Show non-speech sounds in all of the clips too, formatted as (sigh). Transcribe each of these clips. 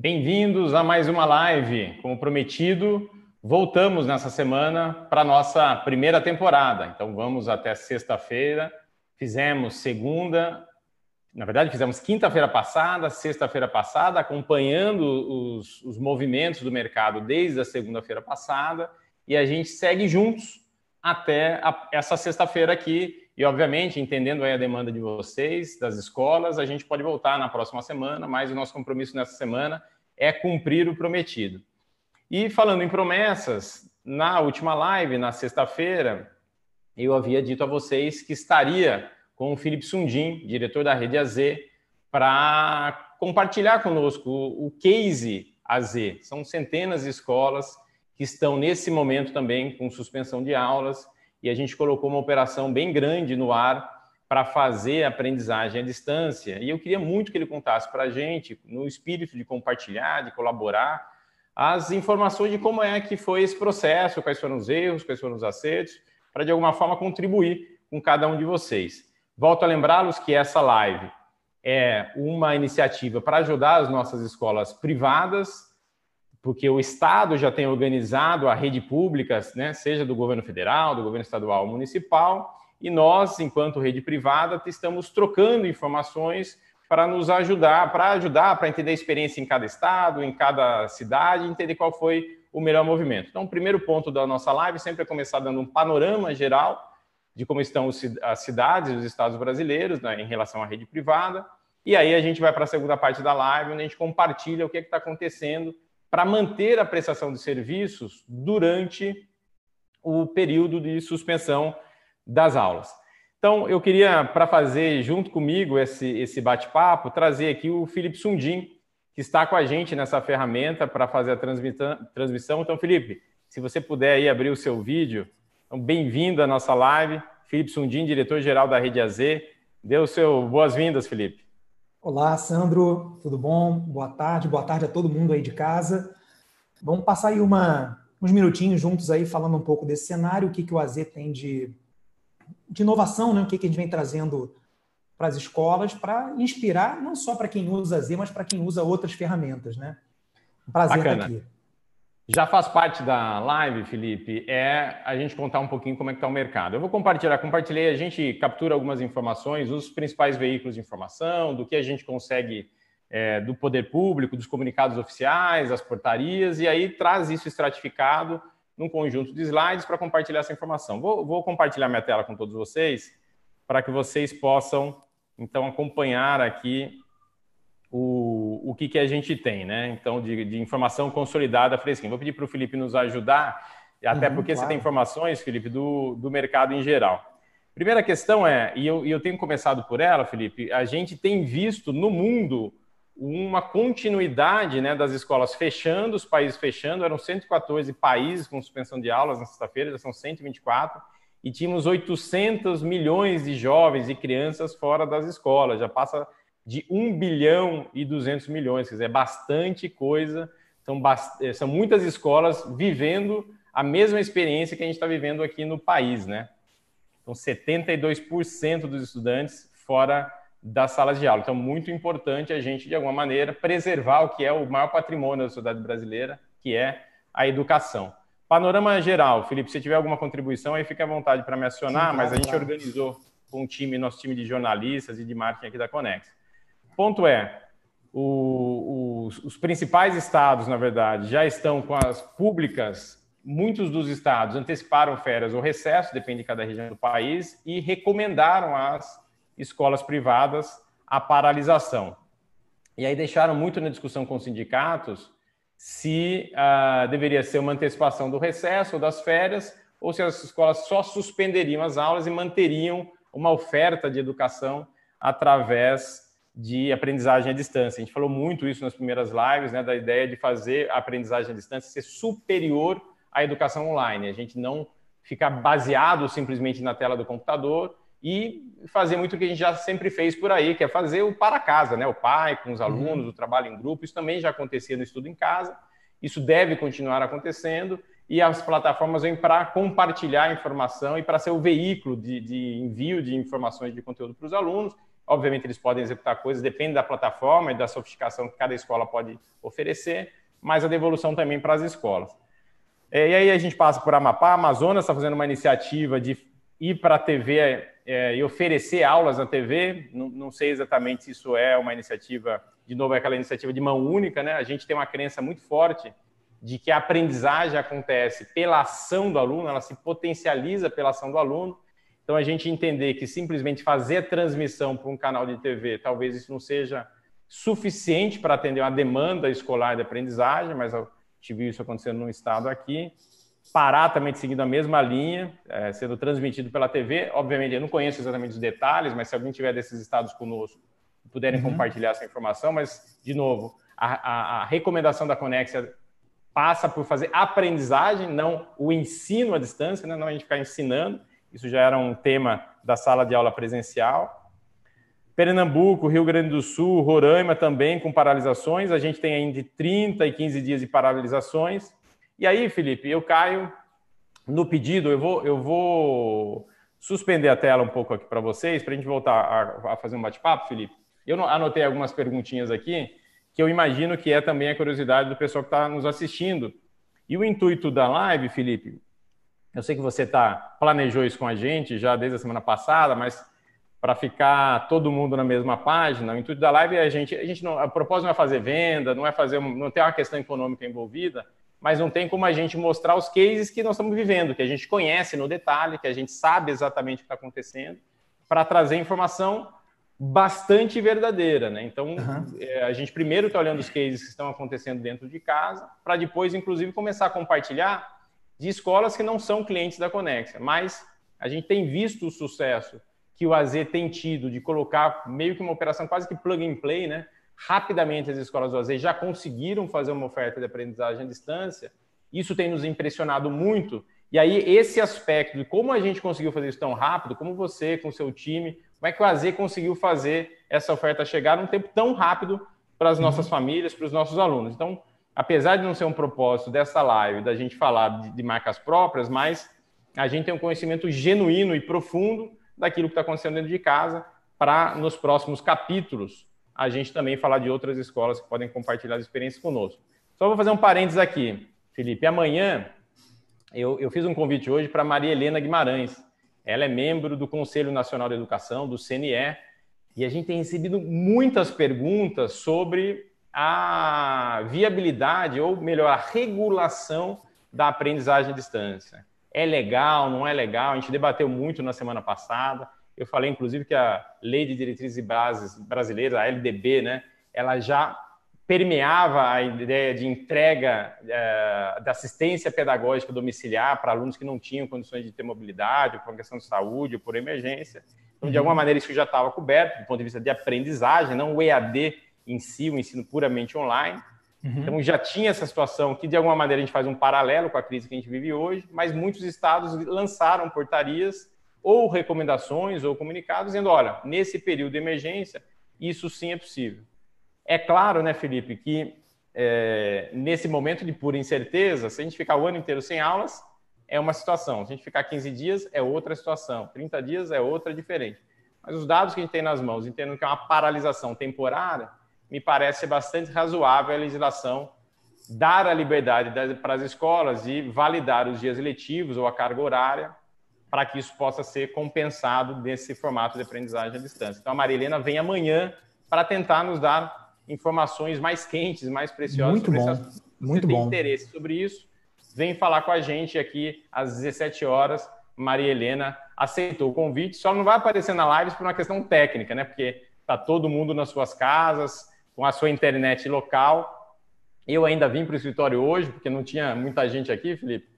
Bem-vindos a mais uma live. Como prometido, voltamos nessa semana para nossa primeira temporada. Então vamos até sexta-feira. Fizemos segunda, na verdade, fizemos quinta-feira passada, sexta-feira passada, acompanhando os, os, movimentos do mercado desde a segunda-feira passada, e a gente segue juntos até a, essa sexta-feira aqui. E, obviamente, entendendo a demanda de vocês, das escolas, a gente pode voltar na próxima semana, mas o nosso compromisso nessa semana é cumprir o prometido. E falando em promessas, na última live, na sexta-feira, eu havia dito a vocês que estaria com o Felipe Sundin, diretor da Rede AZ, para compartilhar conosco o case AZ. São centenas de escolas que estão nesse momento também com suspensão de aulas e a gente colocou uma operação bem grande no ar para fazer aprendizagem à distância. E eu queria muito que ele contasse para a gente, no espírito de compartilhar, de colaborar, as informações de como é que foi esse processo, quais foram os erros, quais foram os acertos, para de alguma forma contribuir com cada um de vocês. Volto a lembrá-los que essa live é uma iniciativa para ajudar as nossas escolas privadas, porque o Estado já tem organizado a rede pública, né, seja do governo federal, do governo estadual ou municipal, e nós, enquanto rede privada, estamos trocando informações para nos ajudar, para ajudar, para entender a experiência em cada estado, em cada cidade, entender qual foi o melhor movimento. Então, o primeiro ponto da nossa live sempre é começar dando um panorama geral de como estão as cidades, os estados brasileiros né, em relação à rede privada. E aí a gente vai para a segunda parte da live, onde a gente compartilha o que é está acontecendo para manter a prestação de serviços durante o período de suspensão das aulas. Então, eu queria, para fazer junto comigo esse, esse bate-papo, trazer aqui o Felipe Sundin, que está com a gente nessa ferramenta para fazer a transmissão. Então, Felipe, se você puder aí abrir o seu vídeo. Então, bem-vindo à nossa live. Felipe Sundin, diretor-geral da Rede AZ. Dê o seu boas-vindas, Felipe. Olá, Sandro, tudo bom? Boa tarde, boa tarde a todo mundo aí de casa. Vamos passar aí uma, uns minutinhos juntos aí falando um pouco desse cenário, o que, que o AZ tem de de inovação, né? o que, que a gente vem trazendo para as escolas para inspirar não só para quem usa Z, mas para quem usa outras ferramentas. Né? Um prazer Bacana. estar aqui. Já faz parte da live, Felipe, é a gente contar um pouquinho como é que está o mercado. Eu vou compartilhar, compartilhei, a gente captura algumas informações, os principais veículos de informação, do que a gente consegue é, do poder público, dos comunicados oficiais, as portarias, e aí traz isso estratificado num conjunto de slides para compartilhar essa informação. Vou, vou, compartilhar minha tela com todos vocês para que vocês possam, então, acompanhar aqui o, o que, que a gente tem, né? Então, de, de informação consolidada, fresquinha. Vou pedir para o Felipe nos ajudar, até uhum, porque claro. você tem informações, Felipe, do, do mercado em geral. Primeira questão é, e eu, e eu tenho começado por ela, Felipe, a gente tem visto no mundo uma continuidade né, das escolas fechando, os países fechando, eram 114 países com suspensão de aulas na sexta-feira, já são 124, e tínhamos 800 milhões de jovens e crianças fora das escolas, já passa de 1 bilhão e 200 milhões, quer dizer, é bastante coisa, são, bast... Eh, são muitas escolas vivendo a mesma experiência que a gente está vivendo aqui no país, né? Então, 72% dos estudantes fora das salas de aula. Então, muito importante a gente, de alguma maneira, preservar o que é o maior patrimônio da sociedade brasileira, que é a educação. Panorama geral, Felipe, se tiver alguma contribuição, aí fique à vontade para me acionar, Sim, mas a gente claro. organizou com um time, nosso time de jornalistas e de marketing aqui da Conex. Ponto é, o, os, os principais estados, na verdade, já estão com as públicas muitos dos estados anteciparam férias ou recesso, depende de cada região do país, e recomendaram as escolas privadas a paralisação. E aí deixaram muito na discussão com os sindicatos se uh, deveria ser uma antecipação do recesso ou das férias, ou se as escolas só suspenderiam as aulas e manteriam uma oferta de educação através de aprendizagem à distância. A gente falou muito isso nas primeiras lives, né, da ideia de fazer a aprendizagem à distância ser superior à educação online. A gente não ficar baseado simplesmente na tela do computador e fazer muito o que a gente já sempre fez por aí, que é fazer o para casa, né? O pai com os alunos, uhum. o trabalho em grupo, isso também já acontecia no estudo em casa, isso deve continuar acontecendo e as plataformas vêm para compartilhar informação e para ser o veículo de, de, envio de informações de conteúdo para os alunos Obviamente, eles podem executar coisas, depende da plataforma e da sofisticação que cada escola pode oferecer, mas a devolução também para as escolas. É, e aí a gente passa por Amapá, Amazonas está fazendo uma iniciativa de ir para a TV é, e oferecer aulas na TV. Não, não, sei exatamente se isso é uma iniciativa, de novo, é aquela iniciativa de mão única, né? A gente tem uma crença muito forte de que a aprendizagem acontece pela ação do aluno, ela se potencializa pela ação do aluno. Então, a gente entender que simplesmente fazer a transmissão para um canal de TV, talvez isso não seja suficiente para atender uma demanda escolar de aprendizagem, mas a gente viu isso acontecendo no estado aqui. Pará também seguindo a mesma linha, é, sendo transmitido pela TV. Obviamente, eu não conheço exatamente os detalhes, mas se alguém tiver desses estados conosco, puderem uhum. compartilhar essa informação. Mas, de novo, a, a, a recomendação da Conexia passa por fazer aprendizagem, não o ensino à distância, né? não a gente ficar ensinando. Isso já era um tema da sala de aula presencial. Pernambuco, Rio Grande do Sul, Roraima também com paralisações. A gente tem ainda de 30 e 15 dias de paralisações. E aí, Felipe, eu caio no pedido, eu vou, eu vou suspender a tela um pouco aqui para vocês, para a gente voltar a, a fazer um bate-papo, Felipe. Eu anotei algumas perguntinhas aqui, que eu imagino que é também a curiosidade do pessoal que está nos assistindo. E o intuito da live, Felipe, eu sei que você tá, planejou isso com a gente já desde a semana passada, mas para ficar todo mundo na mesma página, o intuito da live é a gente, a gente não, a propósito não é fazer venda, não é fazer, não tem uma questão econômica envolvida, mas não tem como a gente mostrar os cases que nós estamos vivendo, que a gente conhece no detalhe, que a gente sabe exatamente o que está acontecendo, para trazer informação bastante verdadeira, né? Então, uhum. a gente primeiro está olhando os cases que estão acontecendo dentro de casa, para depois, inclusive, começar a compartilhar de escolas que não são clientes da Conexia, mas a gente tem visto o sucesso que o AZ tem tido de colocar meio que uma operação quase que plug and play, né? Rapidamente as escolas do AZ já conseguiram fazer uma oferta de aprendizagem à distância. Isso tem nos impressionado muito. E aí esse aspecto de como a gente conseguiu fazer isso tão rápido, como você com seu time, como é que o AZ conseguiu fazer essa oferta chegar num tempo tão rápido para as nossas uhum. famílias, para os nossos alunos. Então, apesar de não ser um propósito dessa live, da gente falar de, de marcas próprias, mas a gente tem um conhecimento genuíno e profundo daquilo que está acontecendo dentro de casa, para nos próximos capítulos a gente também falar de outras escolas que podem compartilhar as experiências conosco. Só vou fazer um parênteses aqui, Felipe. Amanhã eu, eu fiz um convite hoje para Maria Helena Guimarães. Ela é membro do Conselho Nacional de Educação, do CNE, e a gente tem recebido muitas perguntas sobre a viabilidade, ou melhor, a regulação da aprendizagem à distância. É legal, não é legal? A gente debateu muito na semana passada. Eu falei, inclusive, que a Lei de Diretrizes e Bases Brasileira, a LDB, né, ela já permeava a ideia de entrega é, da assistência pedagógica domiciliar para alunos que não tinham condições de ter mobilidade, por questão de saúde, ou por emergência. Então, de uhum. alguma maneira, isso já estava coberto do ponto de vista de aprendizagem, não o EAD em si, o ensino puramente online. Uhum. Então já tinha essa situação que de alguma maneira a gente faz um paralelo com a crise que a gente vive hoje, mas muitos estados lançaram portarias ou recomendações ou comunicados dizendo, olha, nesse período de emergência, isso sim é possível. É claro, né, Felipe, que é, nesse momento de pura incerteza, se a gente ficar o ano inteiro sem aulas, é uma situação. Se a gente ficar 15 dias, é outra situação. 30 dias é outra diferente. Mas os dados que a gente tem nas mãos, entendendo que é uma paralisação temporária, me parece bastante razoável a legislação dar a liberdade para as escolas de validar os dias letivos ou a carga horária para que isso possa ser compensado nesse formato de aprendizagem à distância. Então, a Marilena vem amanhã para tentar nos dar informações mais quentes, mais preciosas Muito bom. Muito tem bom. interesse sobre isso, vem falar com a gente aqui às 17 horas. Maria Helena aceitou o convite, só não vai aparecer na live por uma questão técnica, né? Porque está todo mundo nas suas casas, com a sua internet local. Eu ainda vim para o escritório hoje, porque não tinha muita gente aqui, Felipe.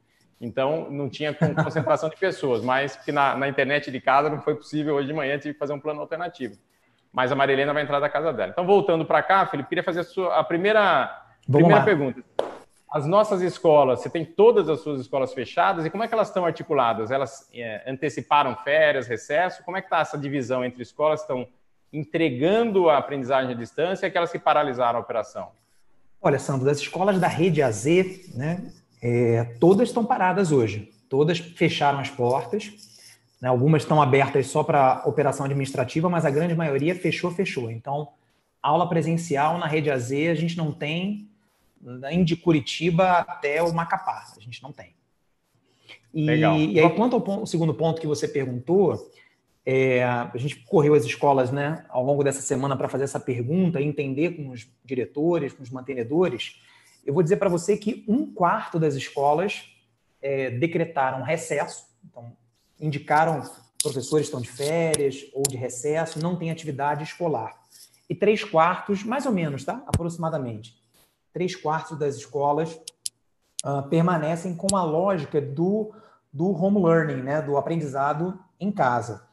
Então, não tinha concentração de pessoas, mas que na, na, internet de casa não foi possível hoje de manhã, tive que fazer um plano alternativo. Mas a Marilena vai entrar da casa dela. Então, voltando para cá, Felipe, queria fazer a, sua, a primeira, primeira pergunta. As nossas escolas, você tem todas as suas escolas fechadas e como é que elas estão articuladas? Elas é, anteciparam férias, recesso? Como é que está essa divisão entre escolas que estão entregando a aprendizagem à distância aquelas que paralisaram a operação? Olha, Sandro, das escolas da rede AZ, né, é, todas estão paradas hoje. Todas fecharam as portas. Né? Algumas estão abertas só para operação administrativa, mas a grande maioria fechou, fechou. Então, aula presencial na Rede AZ a gente não tem, nem de Curitiba até o Macapá, a gente não tem. E, Legal. e aí, quanto ao ponto, segundo ponto que você perguntou, é, a gente correu as escolas né, ao longo dessa semana para fazer essa pergunta e entender com os diretores, com os mantenedores. Eu vou dizer para você que um quarto das escolas é, decretaram recesso, então indicaram professores estão de férias ou de recesso, não tem atividade escolar. E três quartos, mais ou menos, tá? Aproximadamente, três quartos das escolas uh, permanecem com a lógica do, do home learning, né? Do aprendizado em casa.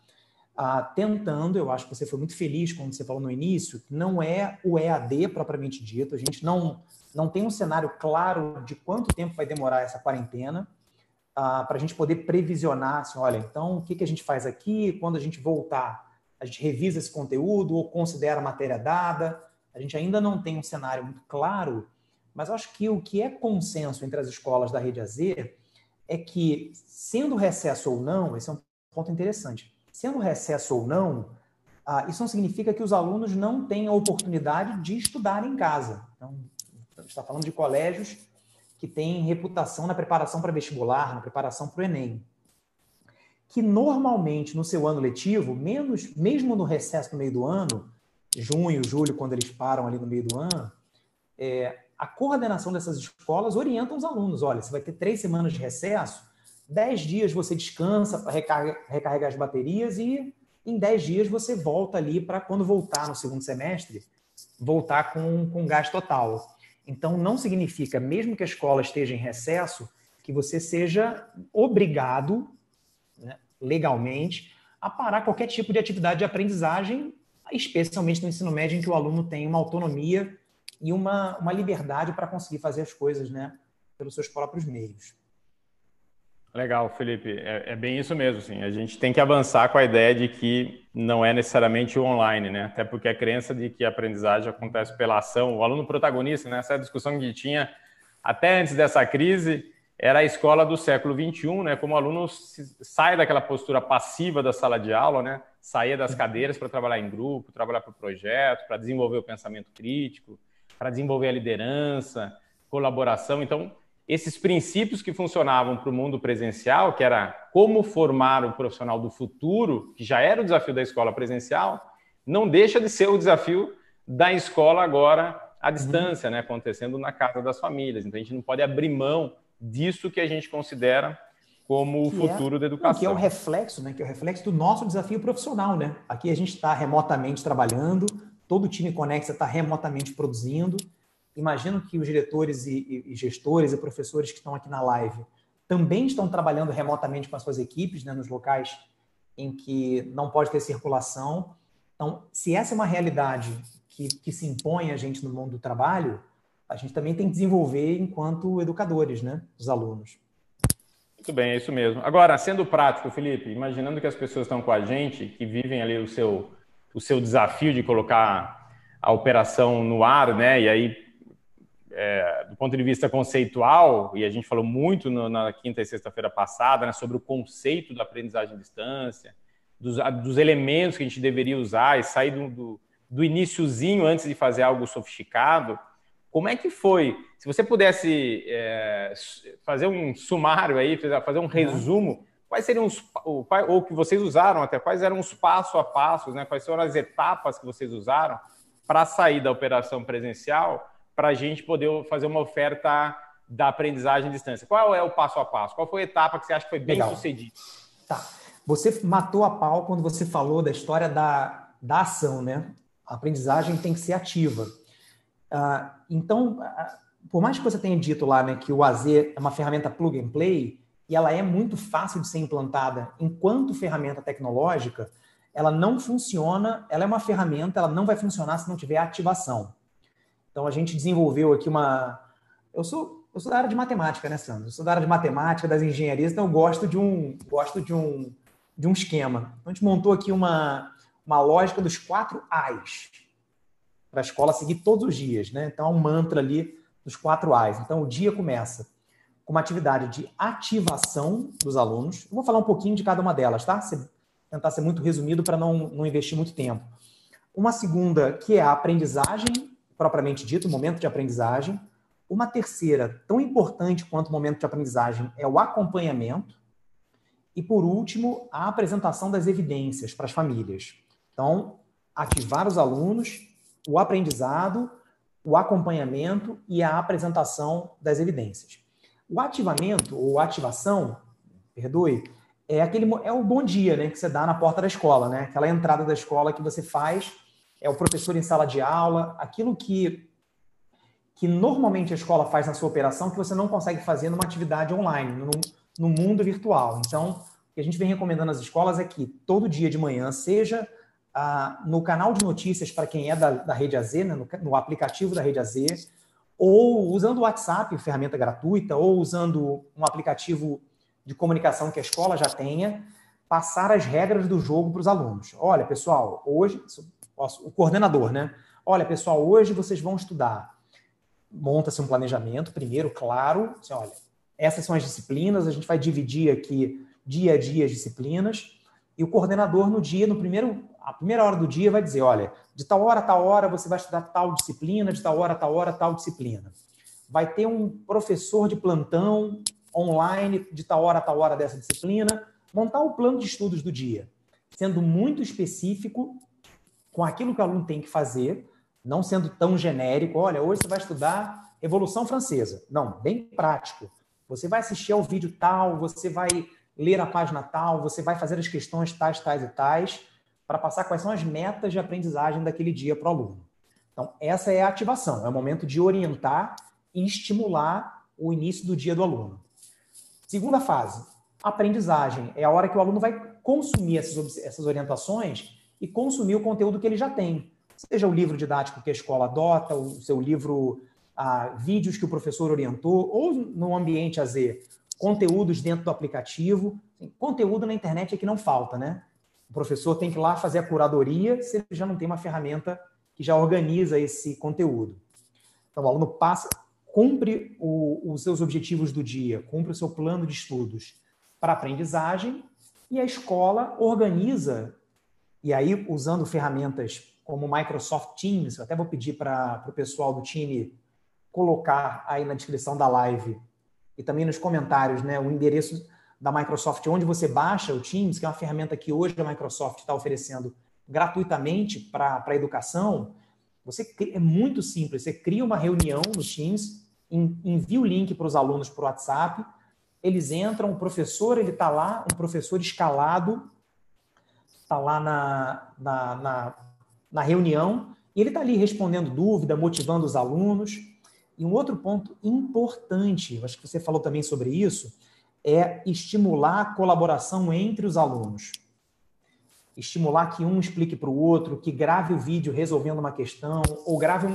Uh, tentando, eu acho que você foi muito feliz quando você falou no início, não é o EAD propriamente dito, a gente não, não tem um cenário claro de quanto tempo vai demorar essa quarentena, ah, para a gente poder previsionar, assim, olha, então o que, que a gente faz aqui, quando a gente voltar, a gente revisa esse conteúdo ou considera a matéria dada. A gente ainda não tem um cenário muito claro, mas acho que o que é consenso entre as escolas da rede AZ é que, sendo recesso ou não, esse é um ponto interessante, sendo recesso ou não, ah, isso não significa que os alunos não tenham a oportunidade de estudar em casa. Então, a gente está falando de colégios que tem reputação na preparação para vestibular, na preparação para o Enem. Que normalmente no seu ano letivo, menos, mesmo no recesso no meio do ano, junho, julho, quando eles param ali no meio do ano, é, a coordenação dessas escolas orienta os alunos. Olha, você vai ter três semanas de recesso, dez dias você descansa para recarregar, recarregar as baterias e em dez dias você volta ali para quando voltar no segundo semestre, voltar com, com gás total. Então, não significa, mesmo que a escola esteja em recesso, que você seja obrigado, né, legalmente, a parar qualquer tipo de atividade de aprendizagem, especialmente no ensino médio, em que o aluno tem uma autonomia e uma, uma liberdade para conseguir fazer as coisas né, pelos seus próprios meios. Legal, Felipe. É, é, bem isso mesmo. Sim. A gente tem que avançar com a ideia de que não é necessariamente o online, né? Até porque a crença de que a aprendizagem acontece pela ação, o aluno protagonista, né? Essa discussão que tinha até antes dessa crise era a escola do século XXI, né? Como o aluno sai daquela postura passiva da sala de aula, né? Saía das uhum. cadeiras para trabalhar em grupo, trabalhar para o projeto, para desenvolver o pensamento crítico, para desenvolver a liderança, colaboração. Então, esses princípios que funcionavam para o mundo presencial, que era como formar o profissional do futuro, que já era o desafio da escola presencial, não deixa de ser o desafio da escola agora à distância, uhum. né, acontecendo na casa das famílias. Então a gente não pode abrir mão disso que a gente considera como o é futuro é, da educação. Que é o reflexo, né, que é o reflexo do nosso desafio profissional, né? Aqui a gente está remotamente trabalhando, todo o time Conexa está remotamente produzindo imagino que os diretores e, e, gestores e professores que estão aqui na live também estão trabalhando remotamente com as suas equipes, né, nos locais em que não pode ter circulação. Então, se essa é uma realidade que, que se impõe a gente no mundo do trabalho, a gente também tem que desenvolver enquanto educadores, né, os alunos. Muito bem, é isso mesmo. Agora, sendo prático, Felipe, imaginando que as pessoas estão com a gente, que vivem ali o seu, o seu desafio de colocar a operação no ar, né? E aí é, do ponto de vista conceitual, e a gente falou muito no, na quinta e sexta-feira passada né, sobre o conceito da aprendizagem à distância, dos, dos, elementos que a gente deveria usar e sair do, do, do iníciozinho antes de fazer algo sofisticado. Como é que foi? Se você pudesse é, fazer um sumário aí, fazer um uhum. resumo, quais seriam os ou que vocês usaram até quais eram os passo a passos, né? Quais foram as etapas que vocês usaram para sair da operação presencial para a gente poder fazer uma oferta da aprendizagem à distância. Qual é o passo a passo? Qual foi a etapa que você acha que foi bem Legal. sucedida? Tá. Você matou a pau quando você falou da história da, da ação, né? A aprendizagem tem que ser ativa. Uh, então, uh, por mais que você tenha dito lá né, que o AZ é uma ferramenta plug and play e ela é muito fácil de ser implantada enquanto ferramenta tecnológica, ela não funciona, ela é uma ferramenta, ela não vai funcionar se não tiver ativação. Então a gente desenvolveu aqui uma. Eu sou, eu sou da área de matemática, né, Sandro? Eu sou da área de matemática, das engenharias, então eu gosto de um, gosto de um, de um esquema. Então a gente montou aqui uma, uma lógica dos quatro A's para a escola seguir todos os dias, né? Então é um mantra ali dos quatro A's. Então o dia começa com uma atividade de ativação dos alunos. Eu vou falar um pouquinho de cada uma delas, tá? tentar ser muito resumido para não, não investir muito tempo. Uma segunda, que é a aprendizagem, propriamente dito, o momento de aprendizagem. Uma terceira, tão importante quanto o momento de aprendizagem, é o acompanhamento. E, por último, a apresentação das evidências para as famílias. Então, ativar os alunos, o aprendizado, o acompanhamento e a apresentação das evidências. O ativamento ou ativação, perdoe, é aquele é o bom dia, né, que você dá na porta da escola, né? Aquela entrada da escola que você faz é o professor em sala de aula, aquilo que, que normalmente a escola faz na sua operação que você não consegue fazer numa atividade online, no, no mundo virtual. Então, o que a gente vem recomendando às escolas é que todo dia de manhã, seja ah, no canal de notícias para quem é da, da Rede AZ, né, no, no aplicativo da Rede AZ, ou usando o WhatsApp, ferramenta gratuita, ou usando um aplicativo de comunicação que a escola já tenha, passar as regras do jogo para os alunos. Olha, pessoal, hoje o coordenador, né? Olha, pessoal, hoje vocês vão estudar. Monta-se um planejamento, primeiro, claro. Assim, olha, essas são as disciplinas, a gente vai dividir aqui dia a dia as disciplinas. E o coordenador, no dia, no primeiro, a primeira hora do dia, vai dizer: olha, de tal hora a tal hora você vai estudar tal disciplina, de tal hora a tal hora tal disciplina. Vai ter um professor de plantão online de tal hora a tal hora dessa disciplina. Montar o plano de estudos do dia, sendo muito específico com aquilo que o aluno tem que fazer, não sendo tão genérico. Olha, hoje você vai estudar Revolução Francesa. Não, bem prático. Você vai assistir ao vídeo tal, você vai ler a página tal, você vai fazer as questões tais, tais e tais, para passar quais são as metas de aprendizagem daquele dia para o aluno. Então, essa é a ativação, é o momento de orientar e estimular o início do dia do aluno. Segunda fase, aprendizagem. É a hora que o aluno vai consumir essas, essas orientações e consumir o conteúdo que ele já tem. Seja o livro didático que a escola adota, o seu livro, ah, vídeos que o professor orientou, ou no ambiente AZ, conteúdos dentro do aplicativo. Conteúdo na internet é que não falta, né? O professor tem que ir lá fazer a curadoria se ele já não tem uma ferramenta que já organiza esse conteúdo. Então, o aluno passa, cumpre o, os seus objetivos do dia, cumpre o seu plano de estudos para aprendizagem e a escola organiza e aí, usando ferramentas como Microsoft Teams, eu até vou pedir para o pessoal do time colocar aí na descrição da live e também nos comentários né, o endereço da Microsoft, onde você baixa o Teams, que é uma ferramenta que hoje a Microsoft está oferecendo gratuitamente para a educação. Você é muito simples, você cria uma reunião no Teams, envia o link para os alunos por WhatsApp, eles entram, o professor ele está lá, um professor escalado está lá na, na, na, na reunião e ele está ali respondendo dúvida, motivando os alunos. E um outro ponto importante, acho que você falou também sobre isso, é estimular a colaboração entre os alunos. Estimular que um explique para o outro, que grave o vídeo resolvendo uma questão, ou grave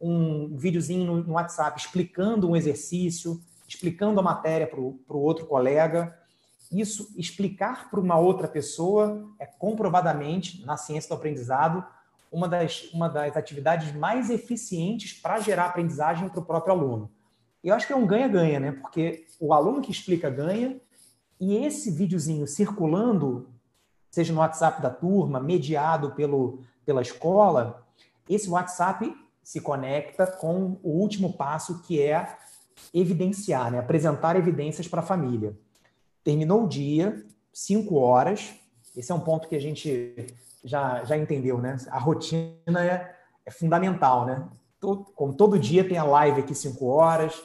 um, um videozinho no, no WhatsApp explicando um exercício, explicando a matéria para o outro colega isso explicar para uma outra pessoa é comprovadamente, na ciência do aprendizado, uma das, uma das atividades mais eficientes para gerar aprendizagem para o próprio aluno. Eu acho que é um ganha-ganha, né? Porque o aluno que explica ganha, e esse videozinho circulando, seja no WhatsApp da turma, mediado pelo, pela escola, esse WhatsApp se conecta com o último passo, que é evidenciar, né? apresentar evidências para a família. Terminou o dia, 5 horas. Esse é um ponto que a gente já, já entendeu, né? A rotina é, é fundamental, né? Todo, como todo dia tem a live aqui 5 horas,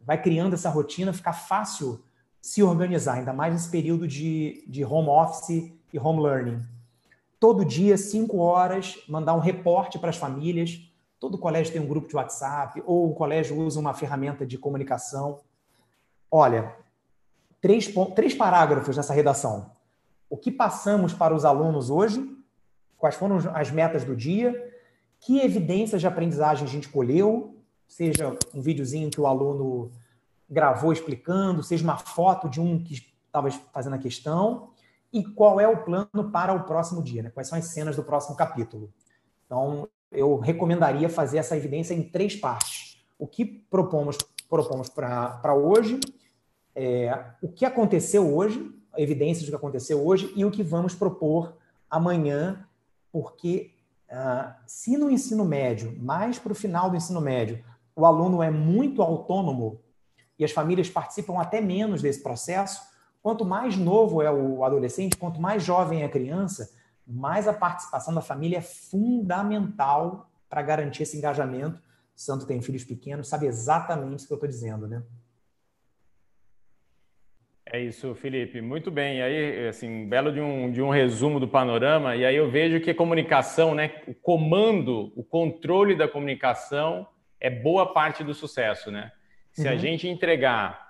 vai criando essa rotina, fica fácil se organizar, ainda mais nesse período de, de home office e home learning. Todo dia, 5 horas, mandar um reporte para as famílias. Todo colégio tem um grupo de WhatsApp, ou o colégio usa uma ferramenta de comunicação. Olha, três, três parágrafos nessa redação. O que passamos para os alunos hoje? Quais foram as metas do dia? Que evidências de aprendizagem a gente colheu? Seja um videozinho que o aluno gravou explicando, seja uma foto de um que estava fazendo a questão. E qual é o plano para o próximo dia? Né? Quais são as cenas do próximo capítulo? Então, eu recomendaria fazer essa evidência em três partes. O que propomos propomos para hoje, é, o que aconteceu hoje, evidências do que aconteceu hoje e o que vamos propor amanhã, porque uh, se no ensino médio, mais para o final do ensino médio, o aluno é muito autônomo e as famílias participam até menos desse processo, quanto mais novo é o adolescente, quanto mais jovem é a criança, mais a participação da família é fundamental para garantir esse engajamento. Santo tem filhos pequenos, sabe exatamente o que eu estou dizendo, né? É isso, Felipe. Muito bem. E aí, assim, belo de um, de um resumo do panorama. E aí eu vejo que a comunicação, né, o comando, o controle da comunicação é boa parte do sucesso, né? Se uhum. a gente entregar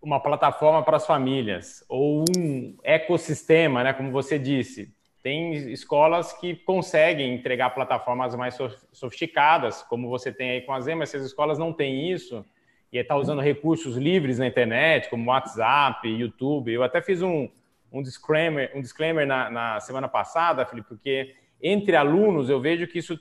uma plataforma para as famílias ou um ecossistema, né, como você disse, tem escolas que conseguem entregar plataformas mais sofisticadas, como você tem aí com a Zema, mas essas escolas não têm isso e está usando recursos livres na internet, como WhatsApp, YouTube. Eu até fiz um, um disclaimer, um disclaimer na, na semana passada, Felipe, porque entre alunos eu vejo que isso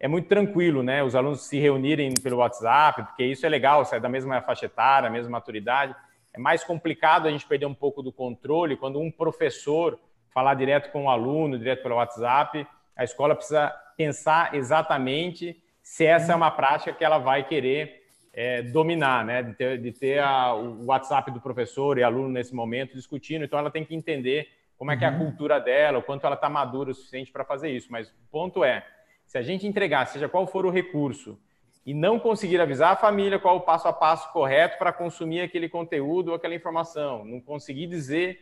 é muito tranquilo, né? Os alunos se reunirem pelo WhatsApp, porque isso é legal, sai da mesma faixa etária, mesma maturidade. É mais complicado a gente perder um pouco do controle quando um professor falar direto com o aluno, direto pelo WhatsApp. A escola precisa pensar exatamente se essa é uma prática que ela vai querer é, dominar, né? De ter, de ter a, o WhatsApp do professor e aluno nesse momento discutindo. Então, ela tem que entender como é que é a uhum. cultura dela, o quanto ela está madura o suficiente para fazer isso. Mas o ponto é, se a gente entregar, seja qual for o recurso, e não conseguir avisar a família qual o passo a passo correto para consumir aquele conteúdo ou aquela informação, não conseguir dizer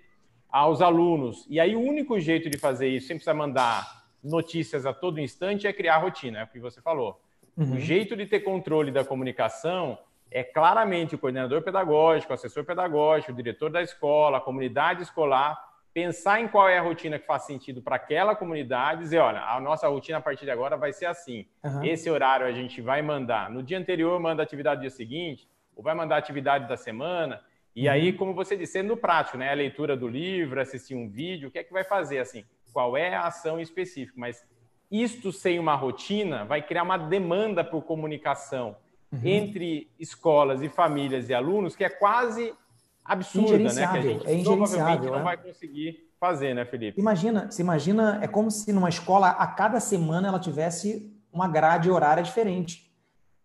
aos alunos. E aí o único jeito de fazer isso, sem precisar mandar notícias a todo instante, é criar rotina, é o que você falou. Uhum. O jeito de ter controle da comunicação é claramente o coordenador pedagógico, o assessor pedagógico, o diretor da escola, a comunidade escolar, pensar em qual é a rotina que faz sentido para aquela comunidade, dizer, olha, a nossa rotina a partir de agora vai ser assim. Uhum. Esse horário a gente vai mandar. No dia anterior, manda a atividade do dia seguinte, ou vai mandar a atividade da semana. E uhum. aí, como você disse, sendo prático, né? A leitura do livro, assistir um vídeo, o que é que vai fazer assim? Qual é a ação específica? Mas isto sem uma rotina vai criar uma demanda por comunicação uhum. entre escolas e famílias e alunos que é quase absurda, né? Que a gente é provavelmente não é? vai conseguir fazer, né, Felipe? Imagina, se imagina, é como se numa escola a cada semana ela tivesse uma grade horária diferente.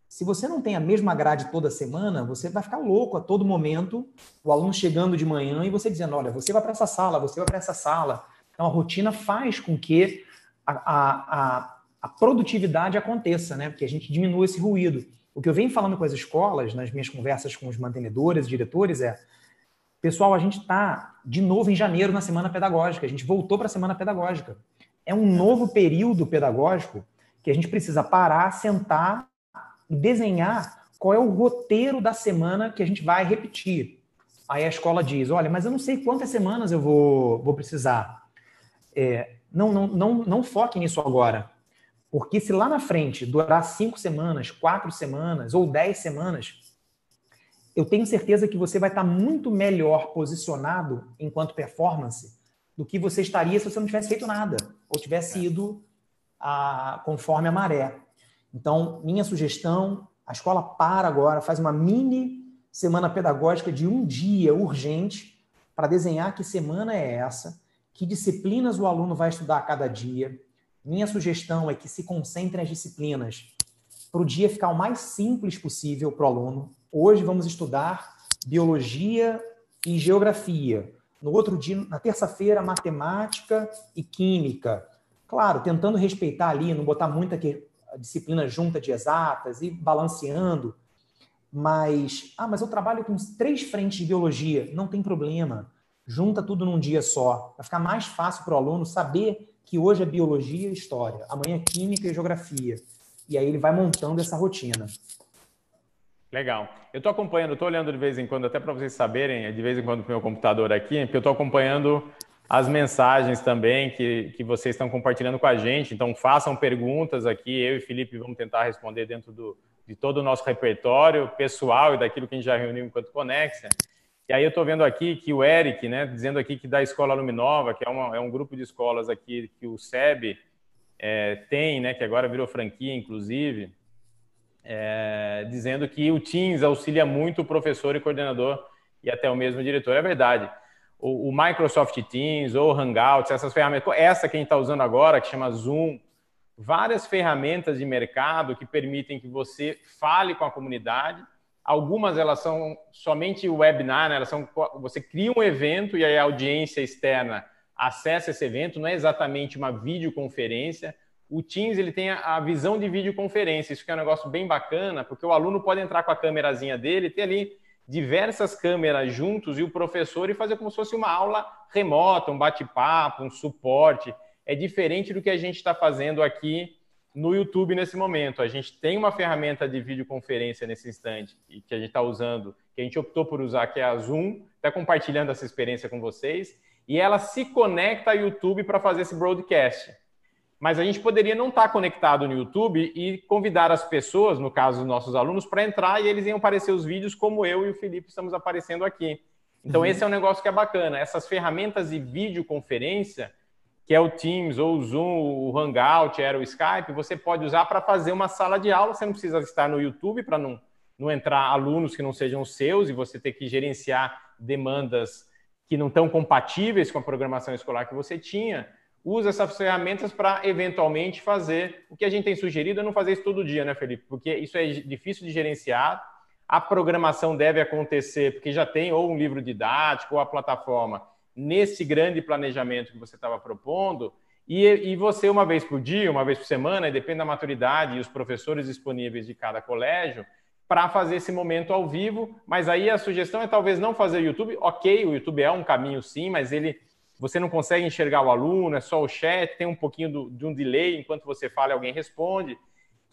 Se você não tem a mesma grade toda semana, você vai ficar louco a todo momento, o aluno chegando de manhã e você dizendo, olha, você vai para essa sala, você vai para essa sala. Então a rotina faz com que a, a, a, produtividade aconteça, né? Porque a gente diminua esse ruído. O que eu venho falando com as escolas, nas minhas conversas com os mantenedores, diretores, é: pessoal, a gente está de novo em janeiro na semana pedagógica, a gente voltou para a semana pedagógica. É um novo período pedagógico que a gente precisa parar, sentar e desenhar qual é o roteiro da semana que a gente vai repetir. Aí a escola diz: olha, mas eu não sei quantas semanas eu vou, vou precisar. É, não, não, não, não foque nisso agora. Porque se lá na frente durar cinco semanas, quatro semanas ou dez semanas, eu tenho certeza que você vai estar muito melhor posicionado enquanto performance do que você estaria se você não tivesse feito nada ou tivesse ido a, conforme a maré. Então, minha sugestão, a escola para agora, faz uma mini semana pedagógica de um dia urgente para desenhar que semana é essa, que disciplinas o aluno vai estudar a cada dia. Minha sugestão é que se concentre as disciplinas para o dia ficar o mais simples possível para o aluno. Hoje vamos estudar biologia e geografia. No outro dia, na terça-feira, matemática e química. Claro, tentando respeitar ali, não botar muita disciplina junta de exatas e balanceando. Mas, ah, mas eu trabalho com três frentes de biologia. Não tem problema junta tudo num dia só. Vai ficar mais fácil para o aluno saber que hoje é biologia e história, amanhã é química e geografia. E aí ele vai montando essa rotina. Legal. Eu estou acompanhando, estou olhando de vez em quando, até para vocês saberem, de vez em quando, para o meu computador aqui, porque eu estou acompanhando as mensagens também que, que vocês estão compartilhando com a gente. Então, façam perguntas aqui. Eu e Felipe vamos tentar responder dentro do, de todo o nosso repertório pessoal e daquilo que a gente já reuniu enquanto Conexa. E aí eu estou vendo aqui que o Eric, né, dizendo aqui que da Escola Luminova, que é, uma, é um grupo de escolas aqui que o SEB é, tem, né, que agora virou franquia, inclusive, é, dizendo que o Teams auxilia muito o professor e coordenador e até o mesmo diretor. É verdade. O, o Microsoft Teams ou Hangouts, essas ferramentas, essa que a gente está usando agora, que chama Zoom, várias ferramentas de mercado que permitem que você fale com a comunidade. Algumas elas são somente webinar, né? elas são você cria um evento e aí a audiência externa acessa esse evento, não é exatamente uma videoconferência, o Teams ele tem a visão de videoconferência, isso que é um negócio bem bacana, porque o aluno pode entrar com a câmerazinha dele, ter ali diversas câmeras juntos e o professor e fazer como se fosse uma aula remota, um bate-papo, um suporte. É diferente do que a gente está fazendo aqui no YouTube nesse momento. A gente tem uma ferramenta de videoconferência nesse instante e que a gente está usando, que a gente optou por usar, que é a Zoom, está compartilhando essa experiência com vocês, e ela se conecta ao YouTube para fazer esse broadcast. Mas a gente poderia não estar tá conectado no YouTube e convidar as pessoas, no caso dos nossos alunos, para entrar e eles iam aparecer os vídeos como eu e o Felipe estamos aparecendo aqui. Então, uhum. esse é um negócio que é bacana. Essas ferramentas de videoconferência, que é o Teams ou o Zoom, o Hangout, era o Skype, você pode usar para fazer uma sala de aula. Você não precisa estar no YouTube para não, não entrar alunos que não sejam seus e você ter que gerenciar demandas que não estão compatíveis com a programação escolar que você tinha usa essas ferramentas para eventualmente fazer o que a gente tem sugerido é não fazer isso todo dia, né, Felipe? Porque isso é difícil de gerenciar. A programação deve acontecer porque já tem ou um livro didático ou a plataforma nesse grande planejamento que você estava propondo. E, e, você, uma vez por dia, uma vez por semana, depende da maturidade e os professores disponíveis de cada colégio, para fazer esse momento ao vivo. Mas aí a sugestão é talvez não fazer YouTube. Ok, o YouTube é um caminho sim, mas ele você não consegue enxergar o aluno, é só o chat, tem um pouquinho do, de um delay, enquanto você fala alguém responde.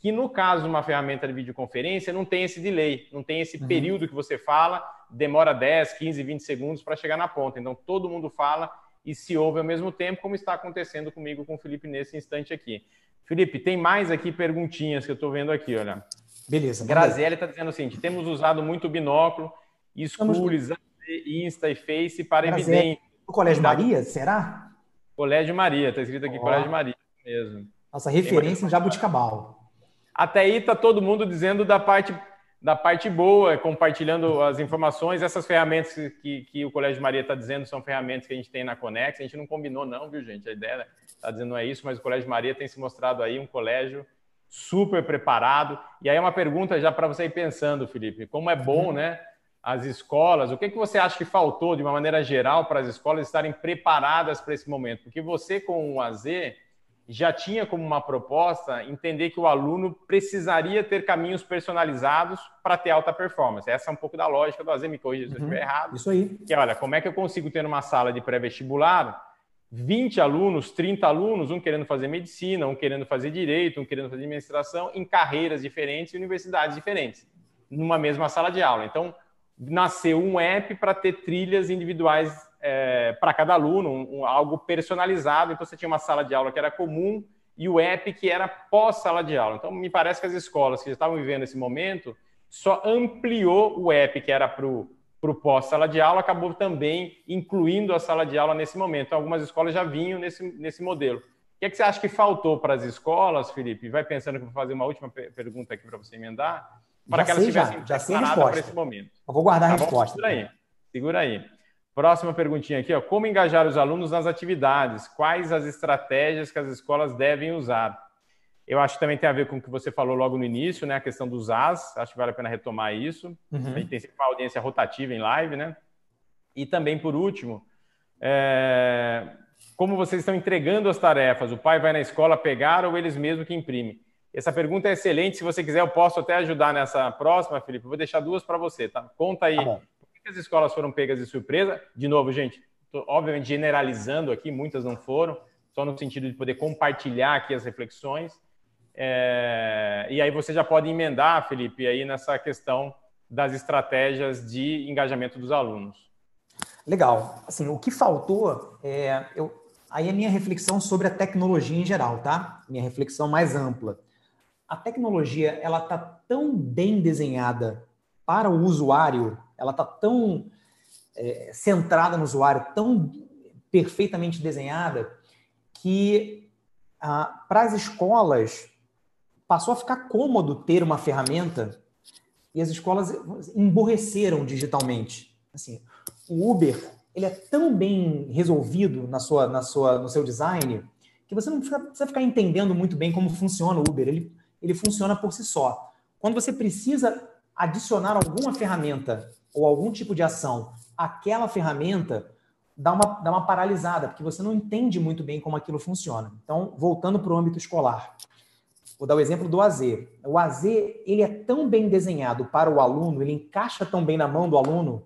Que no caso de uma ferramenta de videoconferência não tem esse delay, não tem esse uhum. período que você fala, demora 10, 15, 20 segundos para chegar na ponta. Então todo mundo fala e se ouve ao mesmo tempo, como está acontecendo comigo com o Felipe nesse instante aqui. Felipe, tem mais aqui perguntinhas que eu estou vendo aqui, olha. Beleza. Graziele está dizendo assim: temos usado muito binóculo, escuros, Insta e Face para Graziele. evidência o Colégio Maria, será? Colégio Maria, está escrito aqui oh. Colégio Maria mesmo. Nossa referência em Jabuticabal. Até aí está todo mundo dizendo da parte da parte boa, compartilhando as informações. Essas ferramentas que, que o Colégio Maria está dizendo são ferramentas que a gente tem na Conex. A gente não combinou, não, viu, gente? A ideia está dizendo não é isso, mas o Colégio Maria tem se mostrado aí um colégio super preparado. E aí uma pergunta já para você ir pensando, Felipe. Como é bom, né? as escolas, o que, que você acha que faltou, de uma maneira geral, para as escolas estarem preparadas para esse momento? Porque você, com o AZ, já tinha como uma proposta entender que o aluno precisaria ter caminhos personalizados para ter alta performance. Essa é um pouco da lógica do AZ, me corrija se eu estiver uhum, errado. Isso aí. Que olha, como é que eu consigo ter uma sala de pré-vestibular 20 alunos, 30 alunos, um querendo fazer medicina, um querendo fazer direito, um querendo fazer administração, em carreiras diferentes e universidades diferentes, numa mesma sala de aula. Então, nasceu um app para ter trilhas individuais é, para cada aluno, um, um, algo personalizado. Então, você tinha uma sala de aula que era comum e o app que era pós-sala de aula. Então, me parece que as escolas que já estavam vivendo esse momento só ampliou o app que era para o pós-sala de aula, acabou também incluindo a sala de aula nesse momento. Então, algumas escolas já vinham nesse, nesse modelo. O que, é que você acha que faltou para as escolas, Felipe? Vai pensando que eu vou fazer uma última pergunta aqui para você emendar para que elas estivessem já, já sei para esse momento. Eu vou guardar tá a resposta. Segura aí. Segura aí. Próxima perguntinha aqui, ó. Como engajar os alunos nas atividades? Quais as estratégias que as escolas devem usar? Eu acho que também tem a ver com o que você falou logo no início, né? A questão dos AS. Acho que vale a pena retomar isso. Uhum. A gente tem sempre uma audiência rotativa em live, né? E também, por último, é... como vocês estão entregando as tarefas? O pai vai na escola pegar ou eles mesmos que imprimem? Essa pergunta é excelente. Se você quiser, eu posso até ajudar nessa próxima, Felipe. Eu vou deixar duas para você, tá? Conta aí. Tá que as escolas foram pegas de surpresa? De novo, gente, tô, obviamente generalizando aqui, muitas não foram, só no sentido de poder compartilhar aqui as reflexões. É... E aí você já pode emendar, Felipe, aí nessa questão das estratégias de engajamento dos alunos. Legal. Assim, o que faltou é eu aí a é minha reflexão sobre a tecnologia em geral, tá? Minha reflexão mais ampla a tecnologia ela está tão bem desenhada para o usuário, ela está tão é, centrada no usuário, tão perfeitamente desenhada, que para as escolas passou a ficar cômodo ter uma ferramenta e as escolas emborreceram digitalmente. Assim, o Uber ele é tão bem resolvido na sua, na sua, no seu design que você não precisa ficar entendendo muito bem como funciona o Uber. Ele, ele funciona por si só. Quando você precisa adicionar alguma ferramenta ou algum tipo de ação àquela ferramenta, dá uma, dá uma paralisada, porque você não entende muito bem como aquilo funciona. Então, voltando para o âmbito escolar, vou dar o exemplo do AZ. O AZ ele é tão bem desenhado para o aluno, ele encaixa tão bem na mão do aluno,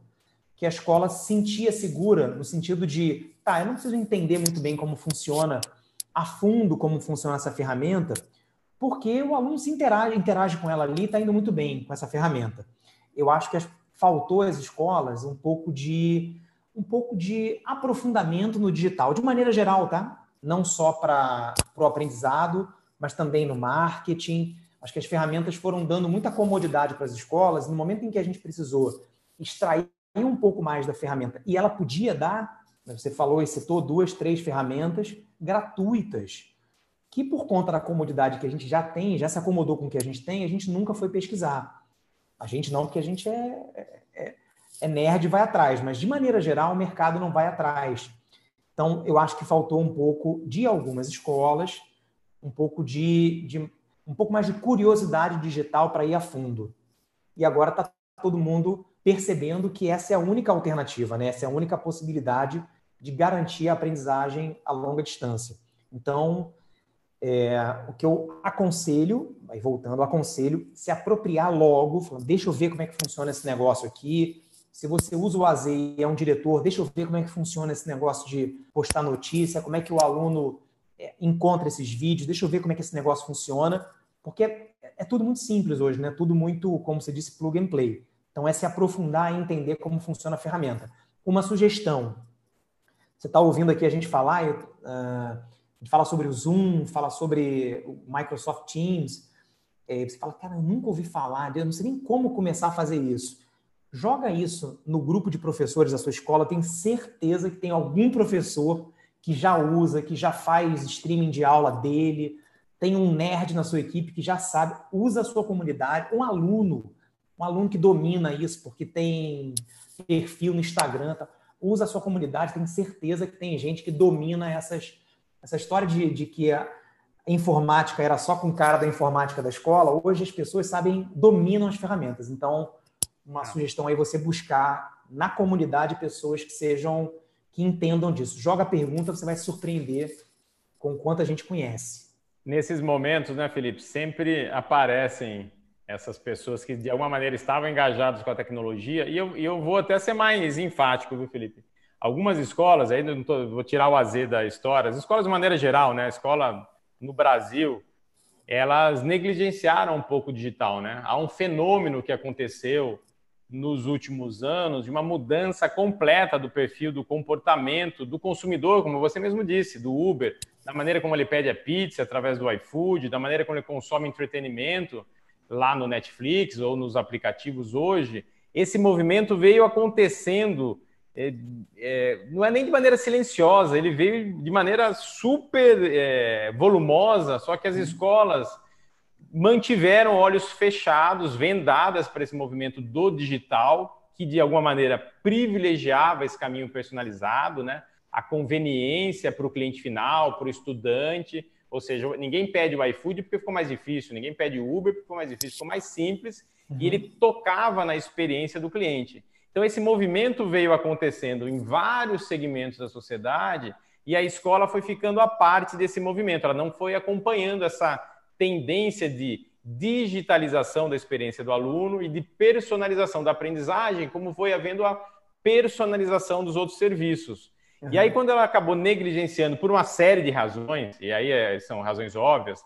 que a escola se sentia segura no sentido de, tá, eu não preciso entender muito bem como funciona a fundo como funciona essa ferramenta, porque o aluno se interage, interage com ela ali e está indo muito bem com essa ferramenta. Eu acho que as, faltou às escolas um pouco de um pouco de aprofundamento no digital, de maneira geral, tá? Não só para o aprendizado, mas também no marketing. Acho que as ferramentas foram dando muita comodidade para as escolas. No momento em que a gente precisou extrair um pouco mais da ferramenta, e ela podia dar, né, você falou e citou duas, três ferramentas gratuitas, que por conta da comodidade que a gente já tem, já se acomodou com o que a gente tem, a gente nunca foi pesquisar. A gente não, porque a gente é, é, é nerd e vai atrás, mas de maneira geral o mercado não vai atrás. Então, eu acho que faltou um pouco de algumas escolas, um pouco de, de um pouco mais de curiosidade digital para ir a fundo. E agora está todo mundo percebendo que essa é a única alternativa, né? Essa é a única possibilidade de garantir a aprendizagem a longa distância. Então, é, o que eu aconselho, aí voltando, aconselho se apropriar logo, falando, deixa eu ver como é que funciona esse negócio aqui. Se você usa o AZ e é um diretor, deixa eu ver como é que funciona esse negócio de postar notícia, como é que o aluno é, encontra esses vídeos, deixa eu ver como é que esse negócio funciona, porque é, é tudo muito simples hoje, né? Tudo muito, como você disse, plug and play. Então, é se aprofundar e entender como funciona a ferramenta. Uma sugestão. Você está ouvindo aqui a gente falar, eu, uh, fala sobre o Zoom, fala sobre o Microsoft Teams. É, você fala, cara, eu nunca ouvi falar, eu não sei nem como começar a fazer isso. Joga isso no grupo de professores da sua escola, tenho certeza que tem algum professor que já usa, que já faz streaming de aula dele, tem um nerd na sua equipe que já sabe, usa a sua comunidade, um aluno um aluno que domina isso, porque tem perfil no Instagram, tá? usa a sua comunidade, tem certeza que tem gente que domina essas, essa história de, de que a informática era só com cara da informática da escola, hoje as pessoas sabem, dominam as ferramentas. Então, uma é. sugestão aí é você buscar na comunidade pessoas que sejam, que entendam disso. Joga a pergunta, você vai se surpreender com quanta gente conhece. Nesses momentos, né, Felipe, sempre aparecem essas pessoas que de alguma maneira estavam engajadas com a tecnologia. E eu, eu vou até ser mais enfático, viu, Felipe? Algumas escolas, aí não tô, vou tirar o AZ da história, as escolas de maneira geral, né? A escola no Brasil, elas negligenciaram um pouco o digital, né? Há um fenômeno que aconteceu nos últimos anos de uma mudança completa do perfil do comportamento do consumidor, como você mesmo disse, do Uber, da maneira como ele pede a pizza através do iFood, da maneira como ele consome entretenimento lá no Netflix ou nos aplicativos hoje, esse movimento veio acontecendo, é, é, não é nem de maneira silenciosa, ele veio de maneira super é, volumosa, só que as uhum. escolas mantiveram olhos fechados, vendadas para esse movimento do digital, que de alguma maneira privilegiava esse caminho personalizado, né? a conveniência para o cliente final, para o estudante, ou seja, ninguém pede o iFood porque ficou mais difícil, ninguém pede o Uber porque ficou mais difícil, ficou mais simples uhum. e ele tocava na experiência do cliente. Então, esse movimento veio acontecendo em vários segmentos da sociedade e a escola foi ficando à parte desse movimento, ela não foi acompanhando essa tendência de digitalização da experiência do aluno e de personalização da aprendizagem, como foi havendo a personalização dos outros serviços. Uhum. E aí, quando ela acabou negligenciando por uma série de razões, e aí é, são razões óbvias,